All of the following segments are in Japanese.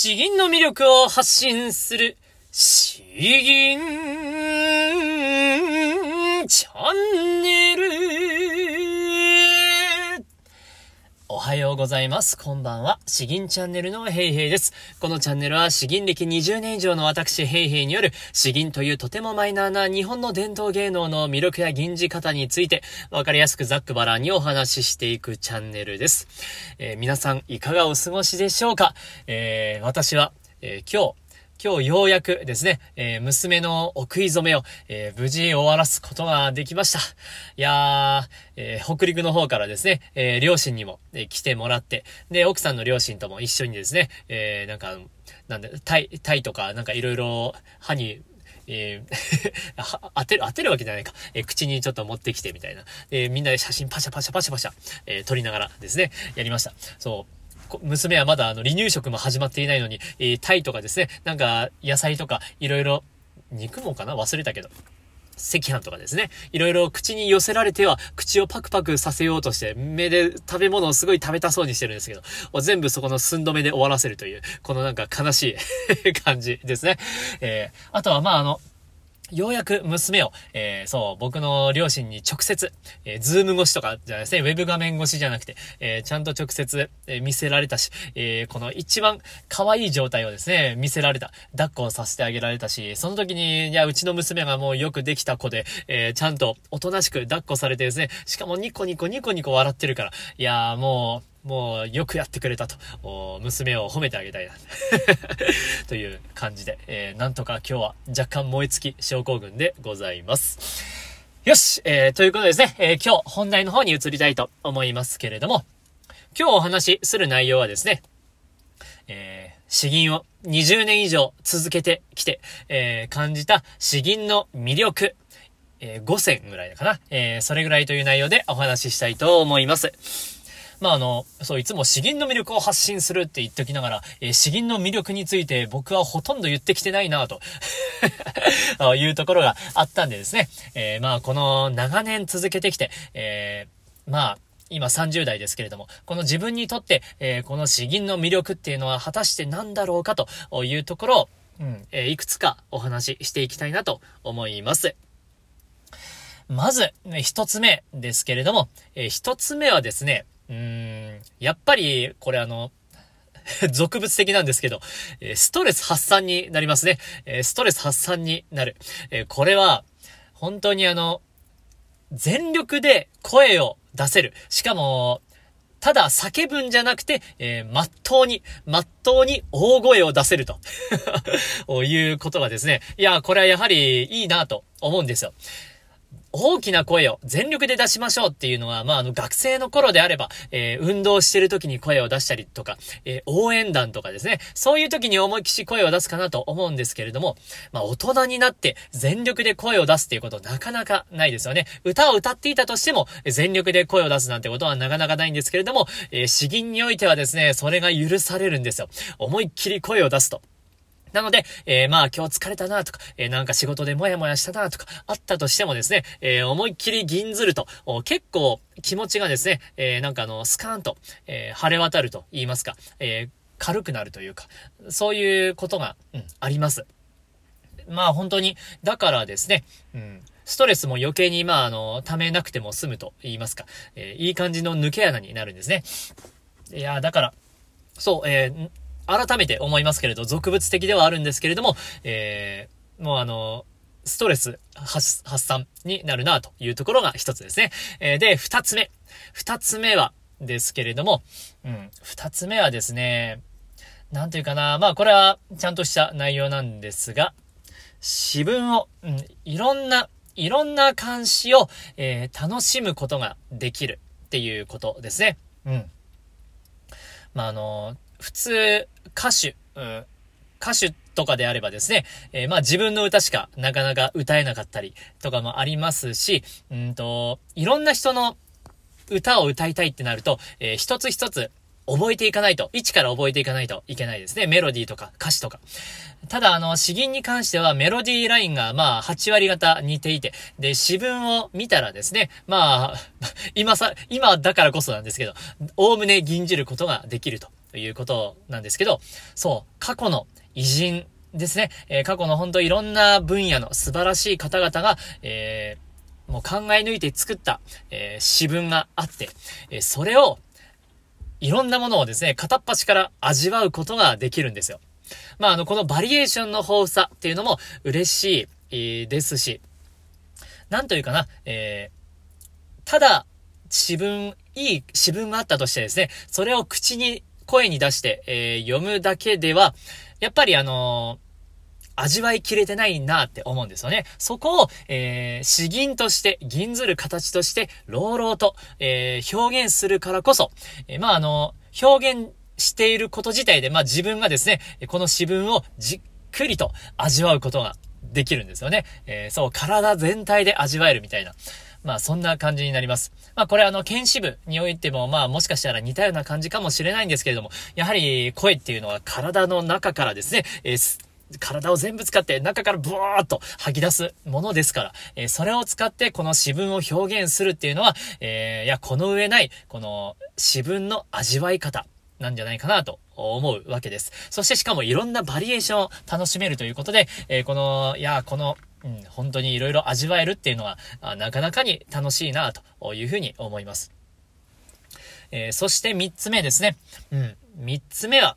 詩吟の魅力を発信する、詩吟チャンネル。はようございます。こんばんは。詩吟チャンネルのヘイヘイです。このチャンネルは詩吟歴20年以上の私ヘイヘイによる詩吟というとてもマイナーな日本の伝統芸能の魅力や吟じ方についてわかりやすくざっくばらんにお話ししていくチャンネルです。えー、皆さんいかがお過ごしでしょうか？えー、私は、えー、今日、今日ようやくですね、えー、娘のお食い初めを、えー、無事終わらすことができました。いやー、えー、北陸の方からですね、え両親にも、え来てもらって、で、奥さんの両親とも一緒にですね、えなんか、なんで、タイ、タイとか、なんかいろいろ歯にえー 当てる、当てるわけじゃないか。えー、口にちょっと持ってきてみたいな。えー、みんなで写真パシャパシャパシャパシャ、え撮りながらですね、やりました。そう。娘はまだあの離乳食も始まっていないのに、えー、タイとかですね、なんか野菜とかいろいろ、肉もかな？忘れたけど。赤飯とかですね。いろいろ口に寄せられては、口をパクパクさせようとして、目で食べ物をすごい食べたそうにしてるんですけど、全部そこの寸止めで終わらせるという、このなんか悲しい 感じですね。えー、あとはまああの、ようやく娘を、えー、そう、僕の両親に直接、えー、ズーム越しとかじゃないですね、ウェブ画面越しじゃなくて、えー、ちゃんと直接、え、見せられたし、え、この一番可愛い状態をですね、見せられた。抱っこをさせてあげられたし、その時に、いや、うちの娘がもうよくできた子で、え、ちゃんとおとなしく抱っこされてですね、しかもニコニコニコニコ笑ってるから、いやーもう、もうよくやってくれたと、娘を褒めてあげたいな。という感じで、えー、なんとか今日は若干燃え尽き症候群でございます。よし、えー、ということでですね、えー、今日本題の方に移りたいと思いますけれども、今日お話しする内容はですね、えー、詩吟を20年以上続けてきて、えー、感じた詩吟の魅力、えー、5選ぐらいかな、えー、それぐらいという内容でお話ししたいと思います。まあ、あの、そう、いつも詩吟の魅力を発信するって言っておきながら、えー、詩吟の魅力について僕はほとんど言ってきてないなと いうところがあったんでですね、えー、まあ、この長年続けてきて、えー、まあ、今30代ですけれども、この自分にとって、えー、この詩吟の魅力っていうのは果たして何だろうかというところを、うん、えー、いくつかお話ししていきたいなと思います。まず、一つ目ですけれども、えー、一つ目はですね、うん、やっぱり、これあの、俗物的なんですけど、ストレス発散になりますね。ストレス発散になる。これは、本当にあの、全力で声を出せる。しかも、ただ叫ぶんじゃなくて、えー、まっとうに、まっとうに大声を出せると いうことがですね。いや、これはやはりいいなと思うんですよ。大きな声を全力で出しましょうっていうのは、まあ、あの、学生の頃であれば、えー、運動してる時に声を出したりとか、えー、応援団とかですね、そういう時に思いっきし声を出すかなと思うんですけれども、まあ、大人になって全力で声を出すっていうことなかなかないですよね。歌を歌っていたとしても、全力で声を出すなんてことはなかなかないんですけれども、えー、詩吟においてはですね、それが許されるんですよ。思いっきり声を出すと。なので、えー、まあ今日疲れたなとか、えー、なんか仕事でもやもやしたなとか、あったとしてもですね、えー、思いっきり銀ずると、結構気持ちがですね、えなんかあの、スカーンと、え晴れ渡ると言いますか、え軽くなるというか、そういうことが、うん、あります。まあ本当に、だからですね、うん、ストレスも余計に、まああの、溜めなくても済むと言いますか、えいい感じの抜け穴になるんですね。いやだから、そう、えー、改めて思いますけれど、俗物的ではあるんですけれども、えー、もうあの、ストレス発散になるなというところが一つですね。えー、で、二つ目。二つ目は、ですけれども、うん、二つ目はですね、なんていうかな、まあこれはちゃんとした内容なんですが、詩文を、うん、いろんな、いろんな監視を、えー、楽しむことができるっていうことですね。うん。まあ、あの、普通、歌手、うん、歌手とかであればですね、えー、まあ自分の歌しかなかなか歌えなかったりとかもありますし、うんと、いろんな人の歌を歌いたいってなると、えー、一つ一つ覚えていかないと、一から覚えていかないといけないですね。メロディーとか歌詞とか。ただ、あの、詩吟に関してはメロディーラインが、まあ、8割方似ていて、で、詩文を見たらですね、まあ、今さ、今だからこそなんですけど、おおむね吟じることができるということなんですけど、そう、過去の偉人ですね、えー、過去の本当いろんな分野の素晴らしい方々が、えー、もう考え抜いて作った、えー、詩文があって、えそれを、いろんなものをですね、片っ端から味わうことができるんですよ。まあ、あの、このバリエーションの豊富さっていうのも嬉しい、えー、ですし、なんというかな、えー、ただ、自分、いい詩文があったとしてですね、それを口に、声に出して、えー、読むだけでは、やっぱりあの味わいきれてないなって思うんですよね。そこを、えー、詩吟として、吟ずる形として、朗々と、えー、表現するからこそ、えー、まあ、あの、表現していること自体で、まあ、自分がですね、この詩文をじっくりと味わうことができるんですよね。えー、そう、体全体で味わえるみたいな。まあそんな感じになります。まあこれあの、剣士部においてもまあもしかしたら似たような感じかもしれないんですけれども、やはり声っていうのは体の中からですね、えー体を全部使って中からブワーっと吐き出すものですから、えー、それを使ってこの詩文を表現するっていうのは、えー、いや、この上ない、この詩文の味わい方なんじゃないかなと思うわけです。そしてしかもいろんなバリエーションを楽しめるということで、えー、この、いや、この、うん、本当に色々味わえるっていうのは、なかなかに楽しいなというふうに思います。えー、そして三つ目ですね。うん、三つ目は、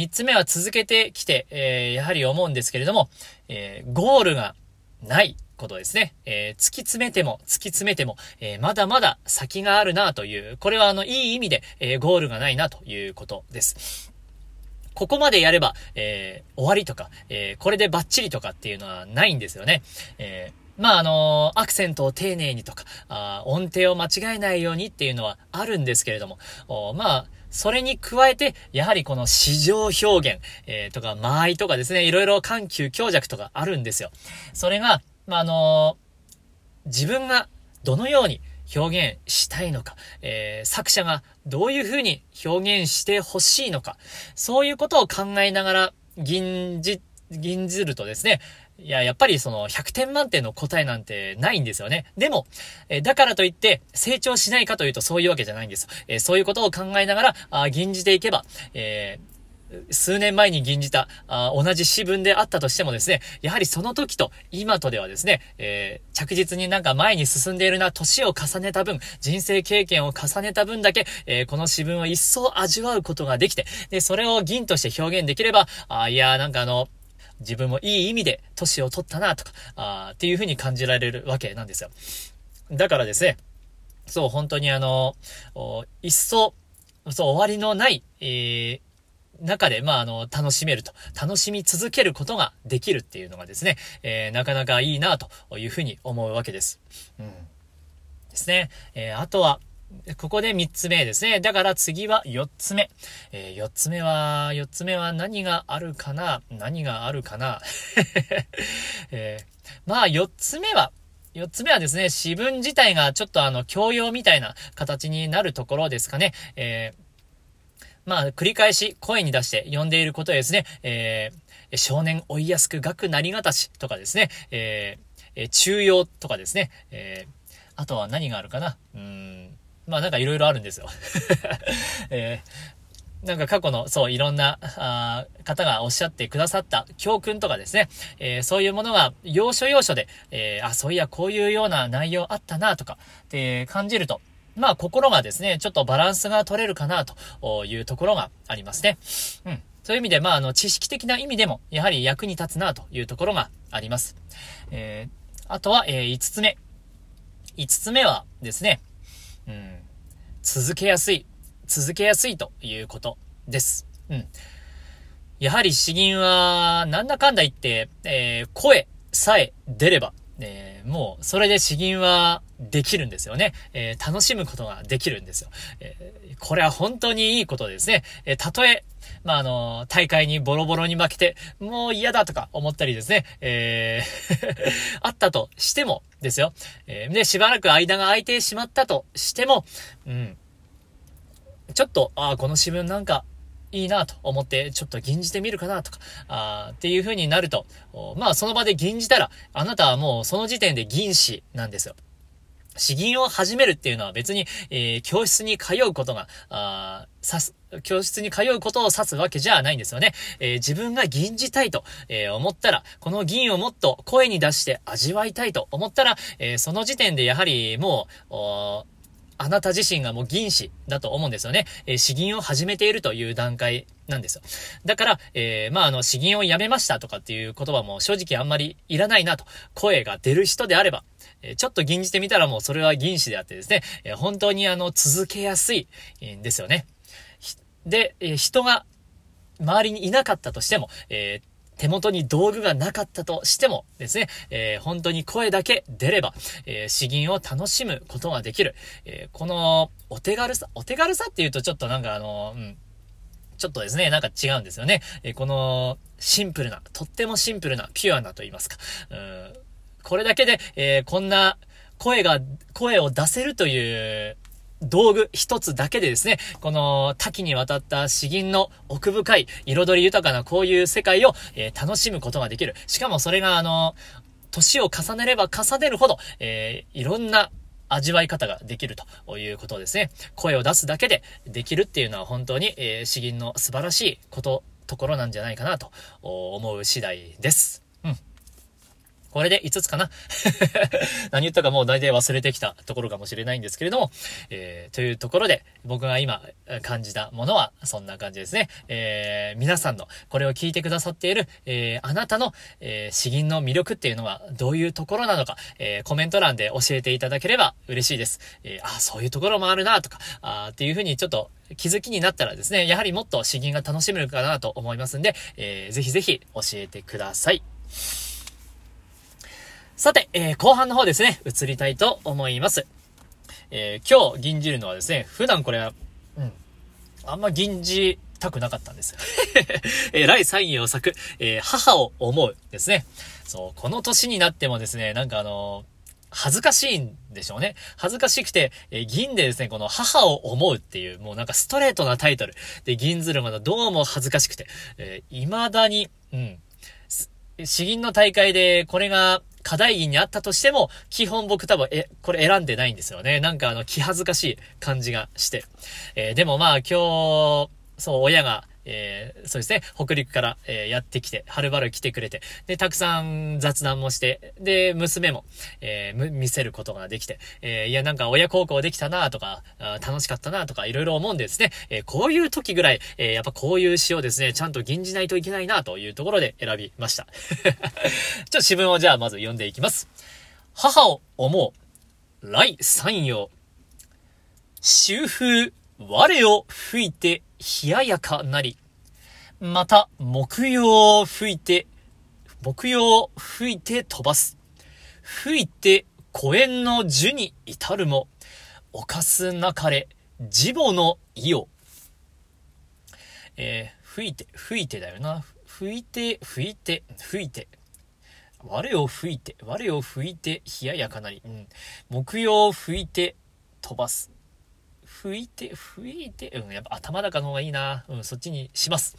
三つ目は続けてきて、えー、やはり思うんですけれども、えー、ゴールがないことですね。えー、突き詰めても、突き詰めても、えー、まだまだ先があるなという、これはあの、いい意味で、えー、ゴールがないなということです。ここまでやれば、え終わりとか、えこれでバッチリとかっていうのはないんですよね。えまあ、あのアクセントを丁寧にとか、あ音程を間違えないようにっていうのはあるんですけれども、まあ、それに加えて、やはりこの市場表現、えー、とか、間合いとかですね、いろいろ緩急強弱とかあるんですよ。それが、まあ、あのー、自分がどのように表現したいのか、えー、作者がどういうふうに表現してほしいのか、そういうことを考えながら、銀じ、銀ずるとですね、いや、やっぱりその100点満点の答えなんてないんですよね。でも、えだからといって成長しないかというとそういうわけじゃないんです。えそういうことを考えながら、あ吟じていけば、えー数年前に吟じた、あ同じ詩文であったとしてもですね、やはりその時と今とではですね、えー、着実になんか前に進んでいるな、年を重ねた分、人生経験を重ねた分だけ、えー、この詩文を一層味わうことができて、で、それを銀として表現できれば、あいや、なんかあの、自分もいい意味で年を取ったなとか、あっていう風に感じられるわけなんですよ。だからですね、そう、本当にあの、一層、そう、終わりのない、えー、中で、まあ、あの、楽しめると、楽しみ続けることができるっていうのがですね、えー、なかなかいいなというふうに思うわけです。うん。ですね。えー、あとは、ここで3つ目ですね。だから次は4つ目。えー、4つ目は、4つ目は何があるかな？何があるかな、えー、まあ4つ目は、4つ目はですね、詩文自体がちょっとあの、教養みたいな形になるところですかね。えー、まあ、繰り返し声に出して読んでいることですね。えー、少年追いやすく学なりがたしとかですね。えー、中庸とかですね。えー、あとは何があるかな？うん。まあなんかいろいろあるんですよ。えー、なんか過去の、そう、いろんな、あ方がおっしゃってくださった教訓とかですね、えー、そういうものが要所要所で、えー、あ、そういや、こういうような内容あったな、とか、って感じると、まあ心がですね、ちょっとバランスが取れるかな、というところがありますね。うん。そういう意味で、まあ、あの、知識的な意味でも、やはり役に立つな、というところがあります。えー、あとは、えー、5つ目。5つ目はですね、うん、続けやすい、続けやすいということです。うん。やはり詩吟は、なんだかんだ言って、えー、声さえ出れば、えー、もう、それで詩吟はできるんですよね。えー、楽しむことができるんですよ。えー、これは本当にいいことですね。えたとえ、まあ、あの、大会にボロボロに負けて、もう嫌だとか思ったりですね、えー あったとしてもですよ。えで、しばらく間が空いてしまったとしても、うん。ちょっと、ああ、この詩文なんか、いいなと思って、ちょっと吟じてみるかなとか、あっていう風になると、まあその場で吟じたら、あなたはもうその時点で吟詩なんですよ。詩吟を始めるっていうのは別に、えー、教室に通うことが、あさす、教室に通うことを指すわけじゃないんですよね。えー、自分が吟じたいと、えー、思ったら、この吟をもっと声に出して味わいたいと思ったら、えその時点でやはりもう、あなた自身がもう銀子だと思うんですよね。えー、詩吟を始めているという段階なんですよ。だから、えー、まあ、あの、詩吟をやめましたとかっていう言葉も正直あんまりいらないなと。声が出る人であれば、えー、ちょっと吟じてみたらもうそれは銀子であってですね、えー、本当にあの、続けやすいんですよね。で、え、人が周りにいなかったとしても、えー、手元に道具がなかったとしてもですね、えー、本当に声だけ出れば、えー、詩吟を楽しむことができる。えー、この、お手軽さ、お手軽さっていうとちょっとなんかあの、うん、ちょっとですね、なんか違うんですよね。えこの、シンプルな、とってもシンプルな、ピュアなと言いますか。うん、これだけで、えこんな、声が、声を出せるという道具一つだけでですね、この多岐にわたった詩吟の奥深い、彩り豊かなこういう世界を、えー、楽しむことができる。しかもそれがあの、年を重ねれば重ねるほど、えー、いろんな味わい方ができるということですね。声を出すだけでできるっていうのは本当に、えー、詩吟の素晴らしいこと、ところなんじゃないかなと思う次第です。これで5つかな 何言ったかもう大体忘れてきたところかもしれないんですけれども、えー、というところで僕が今感じたものはそんな感じですね。えー、皆さんのこれを聞いてくださっている、えー、あなたの、えー、詩吟の魅力っていうのはどういうところなのか、えー、コメント欄で教えていただければ嬉しいです。えー、あ、そういうところもあるなとか、あっていうふうにちょっと気づきになったらですね、やはりもっと詩吟が楽しめるかなと思いますんで、えー、ぜひぜひ教えてください。さて、えー、後半の方ですね、移りたいと思います。えー、今日吟じるのはですね、普段これは、うん、あんま吟じたくなかったんですよ。えー、来三位を咲く、えー、母を思うですね。そう、この年になってもですね、なんかあの恥ずかしいんでしょうね。恥ずかしくて、えー、銀でですね、この母を思うっていう、もうなんかストレートなタイトルで銀ずるまだどうも恥ずかしくて、えー、未だに、うん。詩吟の大会でこれが課題にあったとしても、基本僕多分、え、これ選んでないんですよね。なんかあの、気恥ずかしい感じがして。えー、でもまあ今日、そう、親が、えー、そうですね、北陸から、えー、やってきて、はるばる来てくれて、で、たくさん雑談もして、で、娘も、えー、見せることができて、えいや、なんか親孝行できたなとか、楽しかったなとか、いろいろ思うんですね、えこういう時ぐらい、えやっぱこういう詩をですね、ちゃんと吟じないといけないなというところで選びました。ちょっと詩文をじゃあまず読んでいきます。母を思う、来三陽。秋風、我を吹いて冷ややかなり。また、木曜を吹いて、木曜を吹いて飛ばす。吹いて、公園の樹に至るも、犯すなかれ、自母の意を。えー、吹いて、吹いてだよな。吹いて、吹いて、吹いて。我を吹いて、我を吹いて、冷ややかなり。うん。木曜を吹いて、飛ばす。拭いて、拭いて、うん、やっぱ頭高の方がいいな。うん、そっちにします。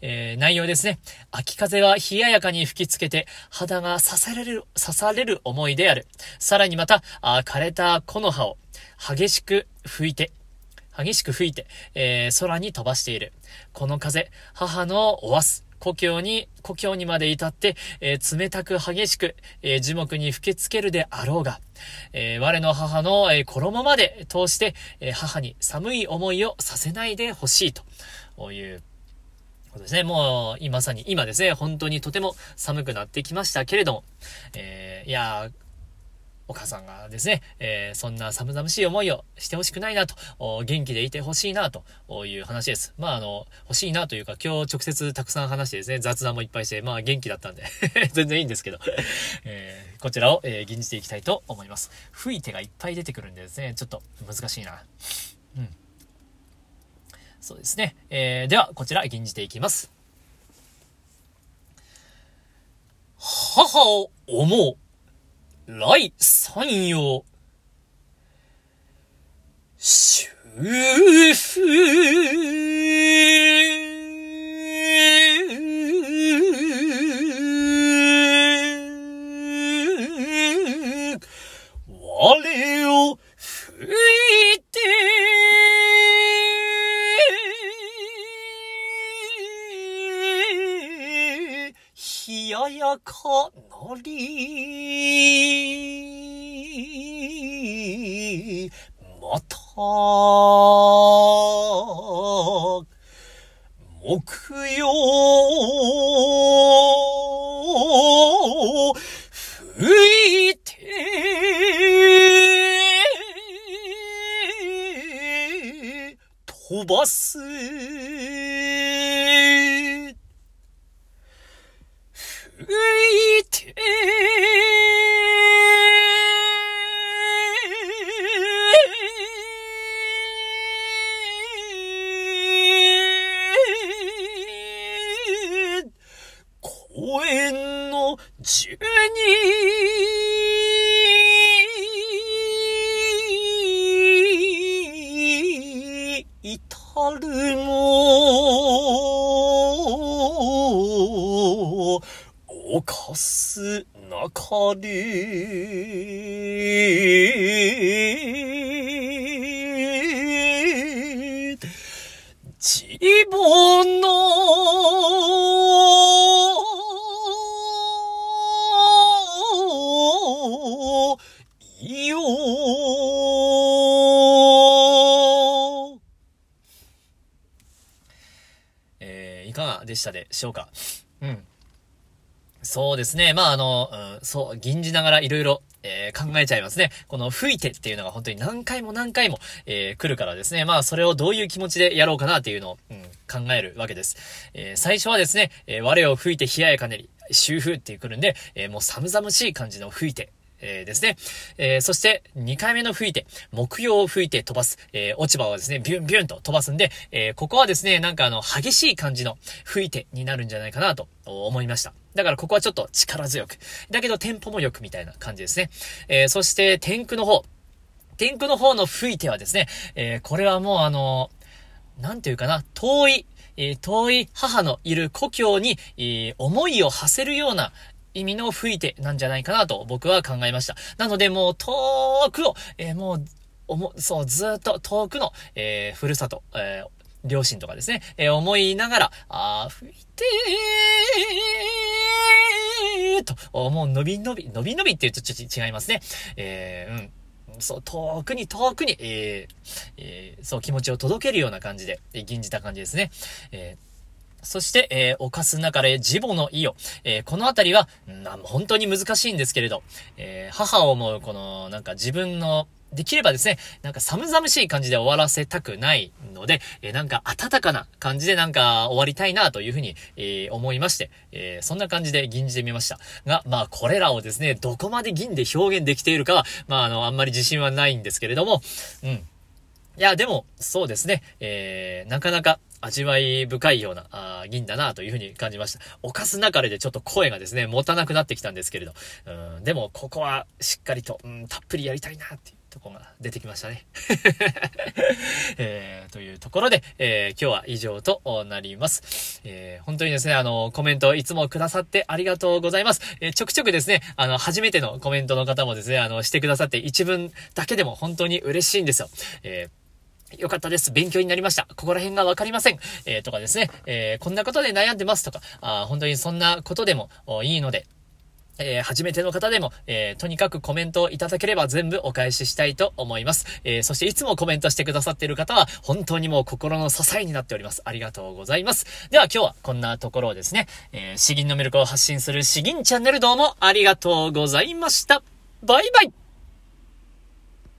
えー、内容ですね。秋風は冷ややかに吹きつけて、肌が刺される、刺される思いである。さらにまた、あ枯れた木の葉を激しく吹いて、激しく吹いて、えー、空に飛ばしている。この風、母のおわす。故郷に、故郷にまで至って、えー、冷たく激しく、えー、樹木に吹きつけるであろうが、えー、我の母の、え衣まで通して、え母に寒い思いをさせないでほしいと。いうことですね。もう、今さに、今ですね、本当にとても寒くなってきましたけれども、えいやお母さんがですね、えー、そんな寒々しい思いをしてほしくないなと、元気でいてほしいなという話です。まあ、あの、欲しいなというか、今日直接たくさん話してですね、雑談もいっぱいして、まあ元気だったんで 全然いいんですけどえー、こちらを、えー、吟じていきたいと思います。吹いてがいっぱい出てくるんでですね、ちょっと難しいな。うん。そうですね。えー、では、こちら、吟じていきます。母を思う。来三陽。秋うふ我を吹いて冷ややかり。また木曜。したでしょうかうん。そうですね。まあ、あの、うん、そう、吟じながらいろいろ、えー考えちゃいますね。この吹いてっていうのが本当に何回も何回も、えー来るからですね。まあ、それをどういう気持ちでやろうかなっていうのを、うん、考えるわけです。えー最初はですね、えー我を吹いて冷ややかねり、秋風って来るんで、えーもう寒々しい感じの吹いて、えーですね。えーそして、2回目の吹いて、木曜を吹いて飛ばす、えー落ち葉をですね、ビュンビュンと飛ばすんで、えここはですね、なんかあの、激しい感じの吹いてになるんじゃないかなと思いました。だからここはちょっと力強く。だけどテンポも良くみたいな感じですね。えそして、天空の方。天空の方の吹いてはですね、えこれはもうあのなんていうかな、遠い、えー遠い母のいる故郷に、えー思いを馳せるような意味の吹いてなんじゃないかなと僕は考えました。なのでもう遠くを、えーもう、おも、そう、ずっと遠くの、えーふるさと、えー両親とかですね、えー思いながら、あー、吹いてーと、もう伸び伸び、伸び伸びって言うとちょっと違いますね。えーうん。そう、遠くに遠くに、えーえーそう、気持ちを届けるような感じで、えー吟じた感じですね。えーそして、えー、犯す中で自母の意を。えーこのあたりは、うんあ本当に難しいんですけれど、えー母を思う、この、なんか自分の、できればですね、なんか寒々しい感じで終わらせたくないので、えーなんか温かな感じでなんか終わりたいなというふうに、えー思いまして、えーそんな感じで吟じてみました。が、まあこれらをですね、どこまで銀で表現できているかは、まああの、あんまり自信はないんですけれども、うん。いや、でも、そうですね。えー、なかなか味わい深いような、あ銀だなというふうに感じました。おかすなかれでちょっと声がですね、持たなくなってきたんですけれど。うん、でも、ここはしっかりと、うん、たっぷりやりたいなっていうとこが出てきましたね。えー、というところで、えー、今日は以上となります。えー、本当にですね、あの、コメントいつもくださってありがとうございます。え、ちょくちょくですね、あの、初めてのコメントの方もですね、あの、してくださって一文だけでも本当に嬉しいんですよ。えーよかったです。勉強になりました。ここら辺がわかりません。えーとかですね、えーこんなことで悩んでますとか、あ本当にそんなことでもいいので、えー初めての方でも、えーとにかくコメントをいただければ全部お返ししたいと思います。えーそしていつもコメントしてくださっている方は、本当にもう心の支えになっております。ありがとうございます。では今日はこんなところをですね、えー詩吟の魅力を発信する詩吟チャンネルどうもありがとうございました。バイバイ